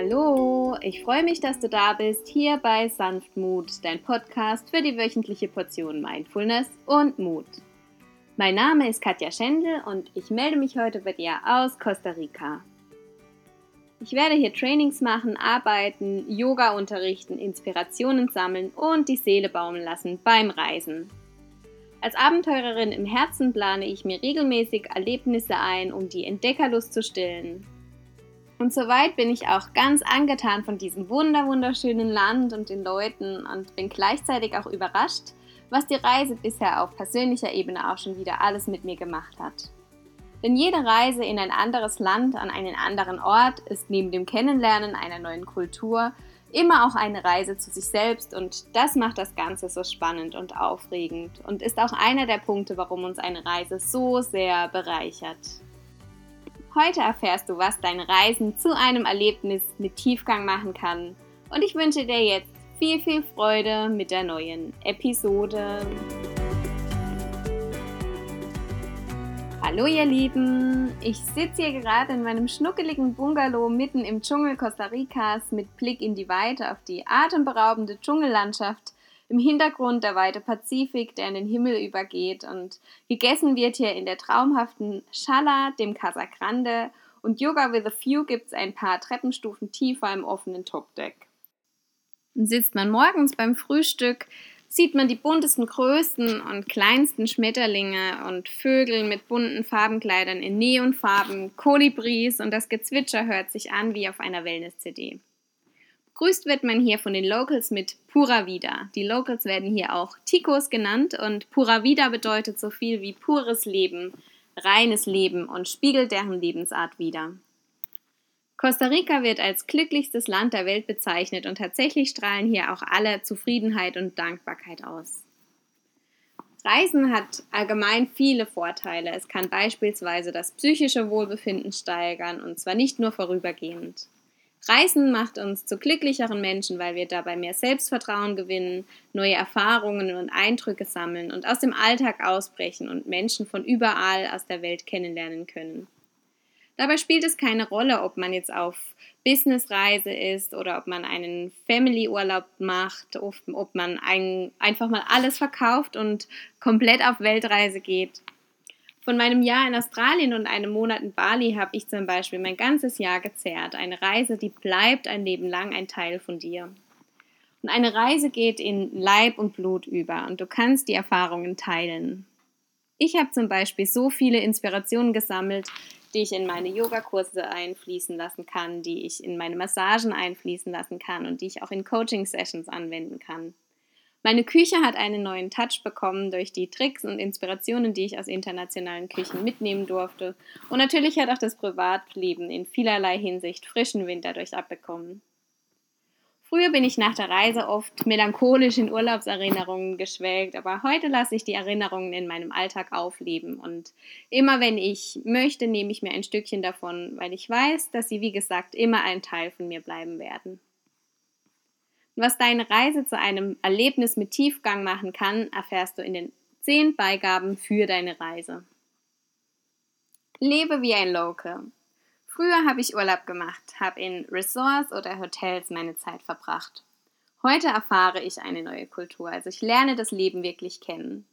Hallo, ich freue mich, dass du da bist, hier bei Sanftmut, dein Podcast für die wöchentliche Portion Mindfulness und Mut. Mein Name ist Katja Schendl und ich melde mich heute bei dir aus Costa Rica. Ich werde hier Trainings machen, arbeiten, Yoga unterrichten, Inspirationen sammeln und die Seele baumeln lassen beim Reisen. Als Abenteurerin im Herzen plane ich mir regelmäßig Erlebnisse ein, um die Entdeckerlust zu stillen. Und soweit bin ich auch ganz angetan von diesem wunder wunderschönen Land und den Leuten und bin gleichzeitig auch überrascht, was die Reise bisher auf persönlicher Ebene auch schon wieder alles mit mir gemacht hat. Denn jede Reise in ein anderes Land, an einen anderen Ort, ist neben dem Kennenlernen einer neuen Kultur immer auch eine Reise zu sich selbst und das macht das Ganze so spannend und aufregend und ist auch einer der Punkte, warum uns eine Reise so sehr bereichert. Heute erfährst du, was dein Reisen zu einem Erlebnis mit Tiefgang machen kann und ich wünsche dir jetzt viel, viel Freude mit der neuen Episode. Hallo ihr Lieben, ich sitze hier gerade in meinem schnuckeligen Bungalow mitten im Dschungel Costa Ricas mit Blick in die Weite auf die atemberaubende Dschungellandschaft. Im Hintergrund der weite Pazifik, der in den Himmel übergeht und gegessen wird hier in der traumhaften Schala, dem Casa Grande und Yoga with a Few gibt es ein paar Treppenstufen tiefer im offenen Topdeck. Und sitzt man morgens beim Frühstück sieht man die buntesten, größten und kleinsten Schmetterlinge und Vögel mit bunten Farbenkleidern in Neonfarben, Kolibris und das Gezwitscher hört sich an wie auf einer Wellness-CD. Begrüßt wird man hier von den Locals mit Pura Vida. Die Locals werden hier auch Ticos genannt und Pura Vida bedeutet so viel wie pures Leben, reines Leben und spiegelt deren Lebensart wider. Costa Rica wird als glücklichstes Land der Welt bezeichnet und tatsächlich strahlen hier auch alle Zufriedenheit und Dankbarkeit aus. Reisen hat allgemein viele Vorteile. Es kann beispielsweise das psychische Wohlbefinden steigern und zwar nicht nur vorübergehend. Reisen macht uns zu glücklicheren Menschen, weil wir dabei mehr Selbstvertrauen gewinnen, neue Erfahrungen und Eindrücke sammeln und aus dem Alltag ausbrechen und Menschen von überall aus der Welt kennenlernen können. Dabei spielt es keine Rolle, ob man jetzt auf Businessreise ist oder ob man einen Family-Urlaub macht, ob, man ein, einfach mal alles verkauft und komplett auf Weltreise geht. Von meinem Jahr in Australien und einem Monat in Bali habe ich zum Beispiel mein ganzes Jahr gezehrt. Eine Reise, die bleibt ein Leben lang ein Teil von dir. Und eine Reise geht in Leib und Blut über und du kannst die Erfahrungen teilen. Ich habe zum Beispiel so viele Inspirationen gesammelt, die ich in meine Yogakurse einfließen lassen kann, die ich in meine Massagen einfließen lassen kann und die ich auch in Coaching-Sessions anwenden kann. Meine Küche hat einen neuen Touch bekommen durch die Tricks und Inspirationen, die ich aus internationalen Küchen mitnehmen durfte. Und natürlich hat auch das Privatleben in vielerlei Hinsicht frischen Wind dadurch abbekommen. Früher bin ich nach der Reise oft melancholisch in Urlaubserinnerungen geschwelgt, aber heute lasse ich die Erinnerungen in meinem Alltag aufleben und immer wenn ich möchte, nehme ich mir ein Stückchen davon, weil ich weiß, dass sie, wie gesagt, immer ein Teil von mir bleiben werden. Was deine Reise zu einem Erlebnis mit Tiefgang machen kann, erfährst du in den zehn Beigaben für deine Reise. Lebe wie ein Local. Früher habe ich Urlaub gemacht, habe in Resorts oder Hotels meine Zeit verbracht. Heute erfahre ich eine neue Kultur, also ich lerne das Leben wirklich kennen.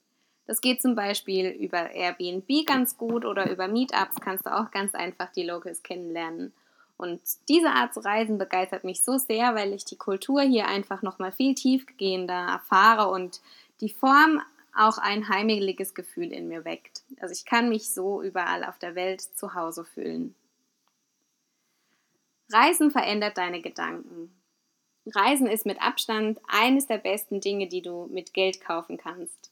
Das geht zum Beispiel über Airbnb ganz gut oder über Meetups kannst du auch ganz einfach die Locals kennenlernen. Und diese Art zu reisen begeistert mich so sehr, weil ich die Kultur hier einfach nochmal viel tiefgehender erfahre und die Form auch ein heimeliges Gefühl in mir weckt. Also ich kann mich so überall auf der Welt zu Hause fühlen. Reisen verändert deine Gedanken. Reisen ist mit Abstand eines der besten Dinge, die du mit Geld kaufen kannst.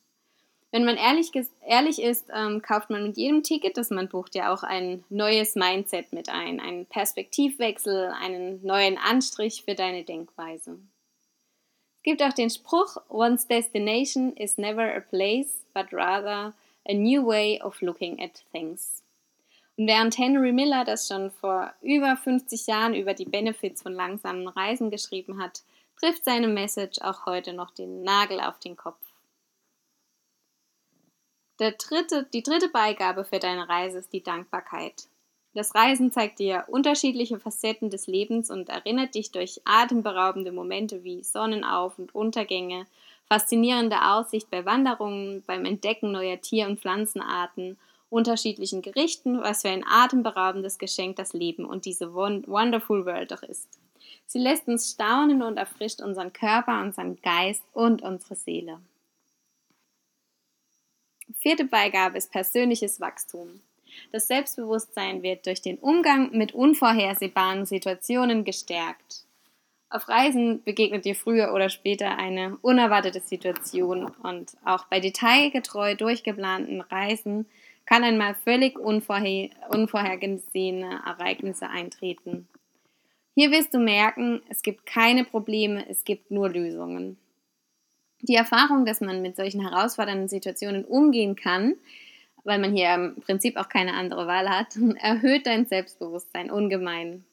Wenn man ehrlich, ehrlich ist, ähm, kauft man mit jedem Ticket, das man bucht, ja auch ein neues Mindset mit ein, einen Perspektivwechsel, einen neuen Anstrich für deine Denkweise. Es gibt auch den Spruch, One's destination is never a place, but rather a new way of looking at things. Und während Henry Miller das schon vor über 50 Jahren über die Benefits von langsamen Reisen geschrieben hat, trifft seine Message auch heute noch den Nagel auf den Kopf. Der dritte, die dritte Beigabe für deine Reise ist die Dankbarkeit. Das Reisen zeigt dir unterschiedliche Facetten des Lebens und erinnert dich durch atemberaubende Momente wie Sonnenauf- und Untergänge, faszinierende Aussicht bei Wanderungen, beim Entdecken neuer Tier- und Pflanzenarten, unterschiedlichen Gerichten, was für ein atemberaubendes Geschenk das Leben und diese Wonderful World doch ist. Sie lässt uns staunen und erfrischt unseren Körper, unseren Geist und unsere Seele. Vierte Beigabe ist persönliches Wachstum. Das Selbstbewusstsein wird durch den Umgang mit unvorhersehbaren Situationen gestärkt. Auf Reisen begegnet dir früher oder später eine unerwartete Situation und auch bei detailgetreu durchgeplanten Reisen kann einmal völlig unvorher unvorhergesehene Ereignisse eintreten. Hier wirst du merken, es gibt keine Probleme, es gibt nur Lösungen. Die Erfahrung, dass man mit solchen herausfordernden Situationen umgehen kann, weil man hier im Prinzip auch keine andere Wahl hat, erhöht dein Selbstbewusstsein ungemein.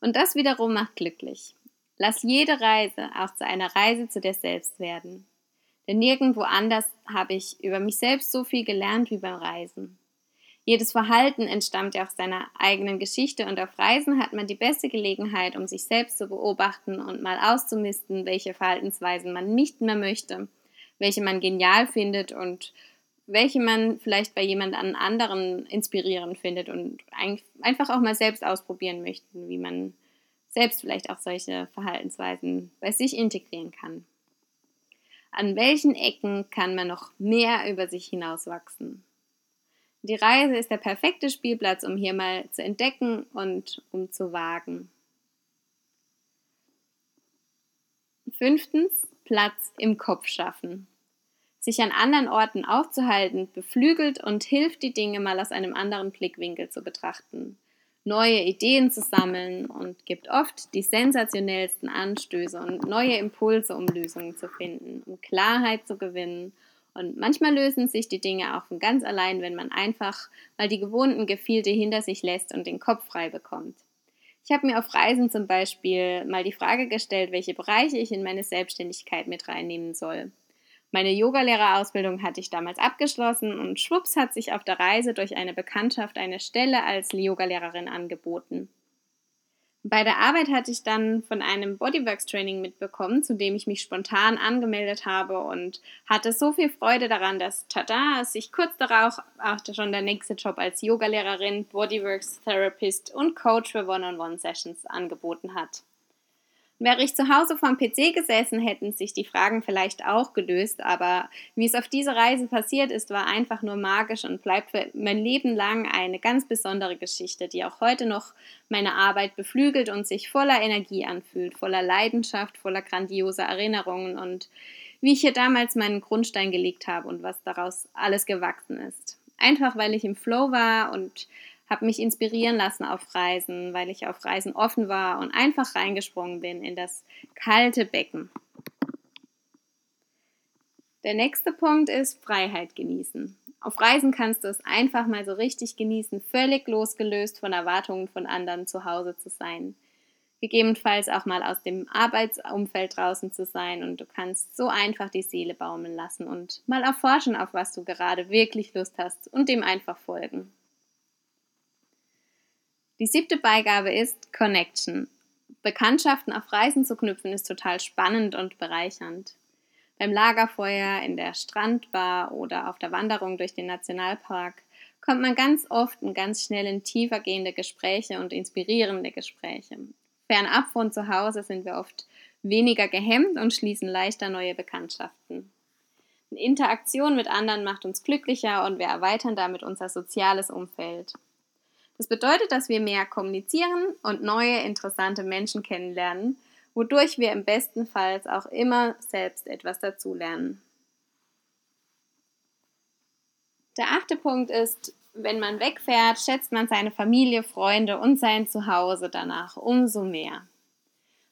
Und das wiederum macht glücklich. Lass jede Reise auch zu einer Reise zu dir selbst werden. Denn nirgendwo anders habe ich über mich selbst so viel gelernt wie beim Reisen. Jedes Verhalten entstammt ja aus seiner eigenen Geschichte und auf Reisen hat man die beste Gelegenheit, um sich selbst zu beobachten und mal auszumisten, welche Verhaltensweisen man nicht mehr möchte, welche man genial findet und welche man vielleicht bei jemand anderen inspirierend findet und einfach auch mal selbst ausprobieren möchte, wie man selbst vielleicht auch solche Verhaltensweisen bei sich integrieren kann. An welchen Ecken kann man noch mehr über sich hinauswachsen? Die Reise ist der perfekte Spielplatz, um hier mal zu entdecken und um zu wagen. Fünftens, Platz im Kopf schaffen sich an anderen Orten aufzuhalten, beflügelt und hilft, die Dinge mal aus einem anderen Blickwinkel zu betrachten, neue Ideen zu sammeln und gibt oft die sensationellsten Anstöße und neue Impulse, um Lösungen zu finden, um Klarheit zu gewinnen. Und manchmal lösen sich die Dinge auch von ganz allein, wenn man einfach mal die gewohnten Gefilde hinter sich lässt und den Kopf frei bekommt. Ich habe mir auf Reisen zum Beispiel mal die Frage gestellt, welche Bereiche ich in meine Selbstständigkeit mit reinnehmen soll. Meine Yogalehrerausbildung hatte ich damals abgeschlossen und schwupps hat sich auf der Reise durch eine Bekanntschaft eine Stelle als Yogalehrerin angeboten. Bei der Arbeit hatte ich dann von einem Bodyworks Training mitbekommen, zu dem ich mich spontan angemeldet habe und hatte so viel Freude daran, dass tada, sich kurz darauf auch schon der nächste Job als Yogalehrerin, Bodyworks Therapist und Coach für One-on-One-Sessions angeboten hat. Wäre ich zu Hause vorm PC gesessen, hätten sich die Fragen vielleicht auch gelöst, aber wie es auf dieser Reise passiert ist, war einfach nur magisch und bleibt für mein Leben lang eine ganz besondere Geschichte, die auch heute noch meine Arbeit beflügelt und sich voller Energie anfühlt, voller Leidenschaft, voller grandioser Erinnerungen und wie ich hier damals meinen Grundstein gelegt habe und was daraus alles gewachsen ist. Einfach weil ich im Flow war und habe mich inspirieren lassen auf Reisen, weil ich auf Reisen offen war und einfach reingesprungen bin in das kalte Becken. Der nächste Punkt ist Freiheit genießen. Auf Reisen kannst du es einfach mal so richtig genießen, völlig losgelöst von Erwartungen von anderen zu Hause zu sein. Gegebenenfalls auch mal aus dem Arbeitsumfeld draußen zu sein und du kannst so einfach die Seele baumeln lassen und mal erforschen, auf was du gerade wirklich Lust hast und dem einfach folgen. Die siebte Beigabe ist Connection. Bekanntschaften auf Reisen zu knüpfen ist total spannend und bereichernd. Beim Lagerfeuer, in der Strandbar oder auf der Wanderung durch den Nationalpark kommt man ganz oft und ganz schnell in tiefer gehende Gespräche und inspirierende Gespräche. Fernab von zu Hause sind wir oft weniger gehemmt und schließen leichter neue Bekanntschaften. Interaktion mit anderen macht uns glücklicher und wir erweitern damit unser soziales Umfeld. Das bedeutet, dass wir mehr kommunizieren und neue interessante Menschen kennenlernen, wodurch wir im besten Fall auch immer selbst etwas dazulernen. Der achte Punkt ist, wenn man wegfährt, schätzt man seine Familie, Freunde und sein Zuhause danach umso mehr.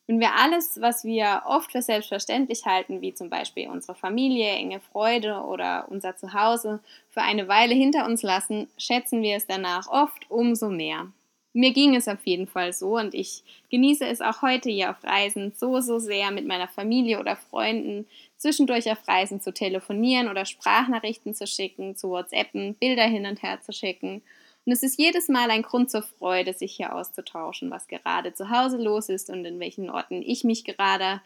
Wenn wir alles, was wir oft für selbstverständlich halten, wie zum Beispiel unsere Familie, enge Freude oder unser Zuhause, für eine Weile hinter uns lassen, schätzen wir es danach oft umso mehr. Mir ging es auf jeden Fall so und ich genieße es auch heute hier auf Reisen so, so sehr mit meiner Familie oder Freunden zwischendurch auf Reisen zu telefonieren oder Sprachnachrichten zu schicken, zu WhatsAppen, Bilder hin und her zu schicken Und es ist jedes Mal ein Grund zur Freude, sich hier auszutauschen, was gerade zu Hause los ist und in welchen Orten ich mich gerade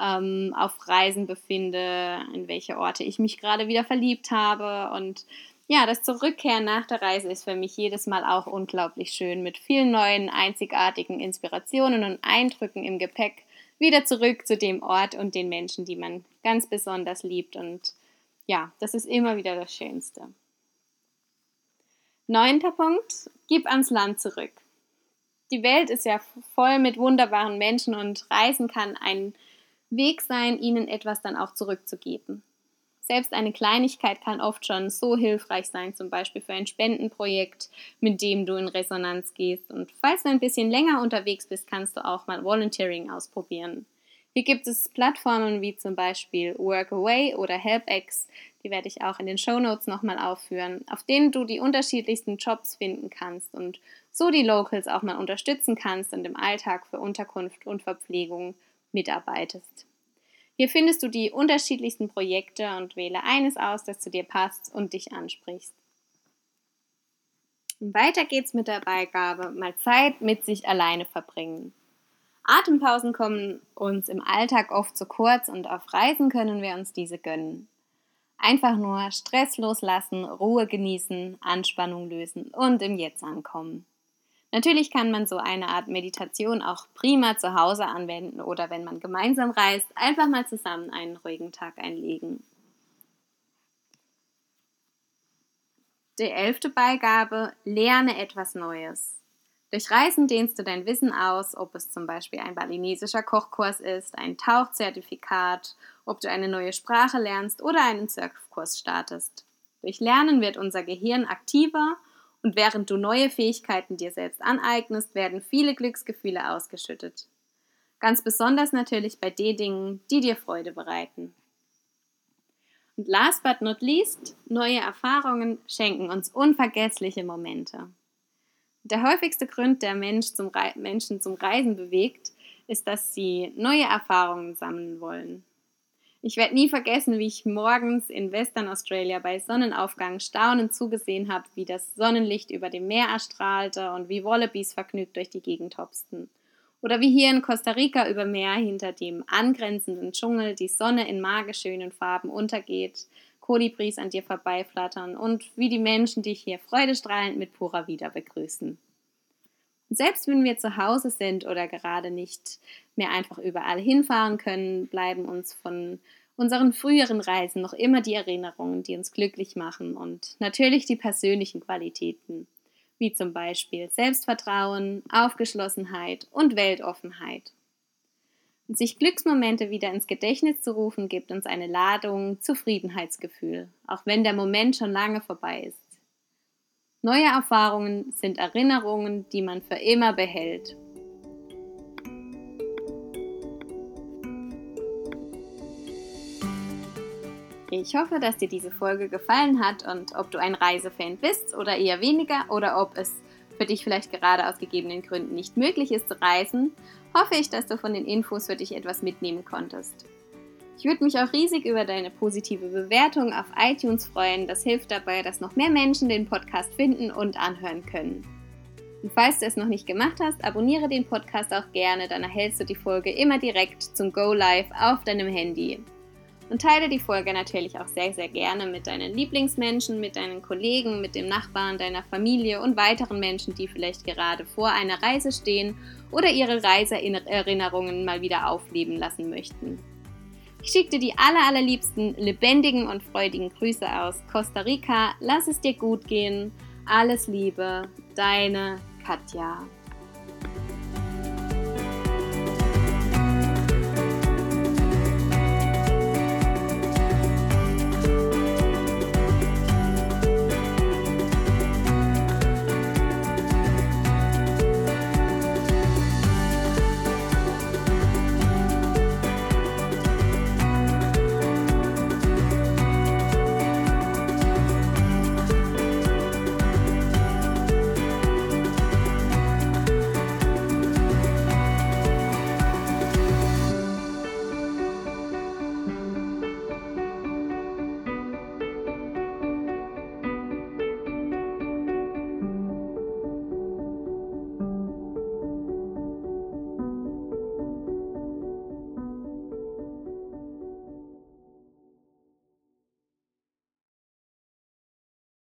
ähm, auf Reisen befinde, in welche Orte ich mich gerade wieder verliebt habe. Und ja, das Zurückkehren nach der Reise ist für mich jedes Mal auch unglaublich schön, mit vielen neuen, einzigartigen Inspirationen und Eindrücken im Gepäck wieder zurück zu dem Ort und den Menschen, die man ganz besonders liebt. Und ja, das ist immer wieder das Schönste. Neunter Punkt, gib ans Land zurück. Die Welt ist ja voll mit wunderbaren Menschen und Reisen kann ein Weg sein, ihnen etwas dann auch zurückzugeben. Selbst eine Kleinigkeit kann oft schon so hilfreich sein, zum Beispiel für ein Spendenprojekt, mit dem du in Resonanz gehst. Und falls du ein bisschen länger unterwegs bist, kannst du auch mal Volunteering ausprobieren. Hier gibt es Plattformen wie zum Beispiel Workaway oder HelpX, die werde ich auch in den Show Notes nochmal aufführen, auf denen du die unterschiedlichsten Jobs finden kannst und so die Locals auch mal unterstützen kannst und im Alltag für Unterkunft und Verpflegung mitarbeitest. Hier findest du die unterschiedlichsten Projekte und wähle eines aus, das zu dir passt und dich ansprichst. Weiter geht's mit der Beigabe, mal Zeit mit sich alleine verbringen. Atempausen kommen uns im Alltag oft zu kurz und auf Reisen können wir uns diese gönnen. Einfach nur Stress loslassen, Ruhe genießen, Anspannung lösen und im Jetzt ankommen. Natürlich kann man so eine Art Meditation auch prima zu Hause anwenden oder wenn man gemeinsam reist, einfach mal zusammen einen ruhigen Tag einlegen. Die elfte Beigabe, lerne etwas Neues. Durch Reisen dehnst du dein Wissen aus, ob es zum Beispiel ein balinesischer Kochkurs ist, ein Tauchzertifikat, ob du eine neue Sprache lernst oder einen Surfkurs startest. Durch Lernen wird unser Gehirn aktiver und während du neue Fähigkeiten dir selbst aneignest, werden viele Glücksgefühle ausgeschüttet. Ganz besonders natürlich bei den Dingen, die dir Freude bereiten. Und last but not least, neue Erfahrungen schenken uns unvergessliche Momente. Der häufigste Grund, der Mensch zum Menschen zum Reisen bewegt, ist, dass sie neue Erfahrungen sammeln wollen. Ich werde nie vergessen, wie ich morgens in Western Australia bei Sonnenaufgang staunend zugesehen habe, wie das Sonnenlicht über dem Meer erstrahlte und wie Wallabies vergnügt durch die Gegend hopsten. Oder wie hier in Costa Rica über Meer hinter dem angrenzenden Dschungel die Sonne in magisch schönen Farben untergeht, Kolibris an dir vorbeiflattern und wie die Menschen dich hier freudestrahlend mit purer Wieder begrüßen. Selbst wenn wir zu Hause sind oder gerade nicht mehr einfach überall hinfahren können, bleiben uns von unseren früheren Reisen noch immer die Erinnerungen, die uns glücklich machen und natürlich die persönlichen Qualitäten, wie zum Beispiel Selbstvertrauen, Aufgeschlossenheit und Weltoffenheit. Und sich Glücksmomente wieder ins Gedächtnis zu rufen, gibt uns eine Ladung Zufriedenheitsgefühl, auch wenn der Moment schon lange vorbei ist. Neue Erfahrungen sind Erinnerungen, die man für immer behält. Ich hoffe, dass dir diese Folge gefallen hat und ob du ein Reisefan bist oder eher weniger oder ob es für dich vielleicht gerade aus gegebenen Gründen nicht möglich ist zu reisen, hoffe ich, dass du von den Infos für dich etwas mitnehmen konntest. Ich würde mich auch riesig über deine positive Bewertung auf iTunes freuen. Das hilft dabei, dass noch mehr Menschen den Podcast finden und anhören können. Und falls du es noch nicht gemacht hast, abonniere den Podcast auch gerne, dann erhältst du die Folge immer direkt zum Go Live auf deinem Handy. Und teile die Folge natürlich auch sehr, sehr gerne mit deinen Lieblingsmenschen, mit deinen Kollegen, mit dem Nachbarn, deiner Familie und weiteren Menschen, die vielleicht gerade vor einer Reise stehen oder ihre Reiseerinnerungen mal wieder aufleben lassen möchten. Ich schicke dir die aller, allerliebsten, lebendigen und freudigen Grüße aus Costa Rica. Lass es dir gut gehen. Alles Liebe, deine Katja.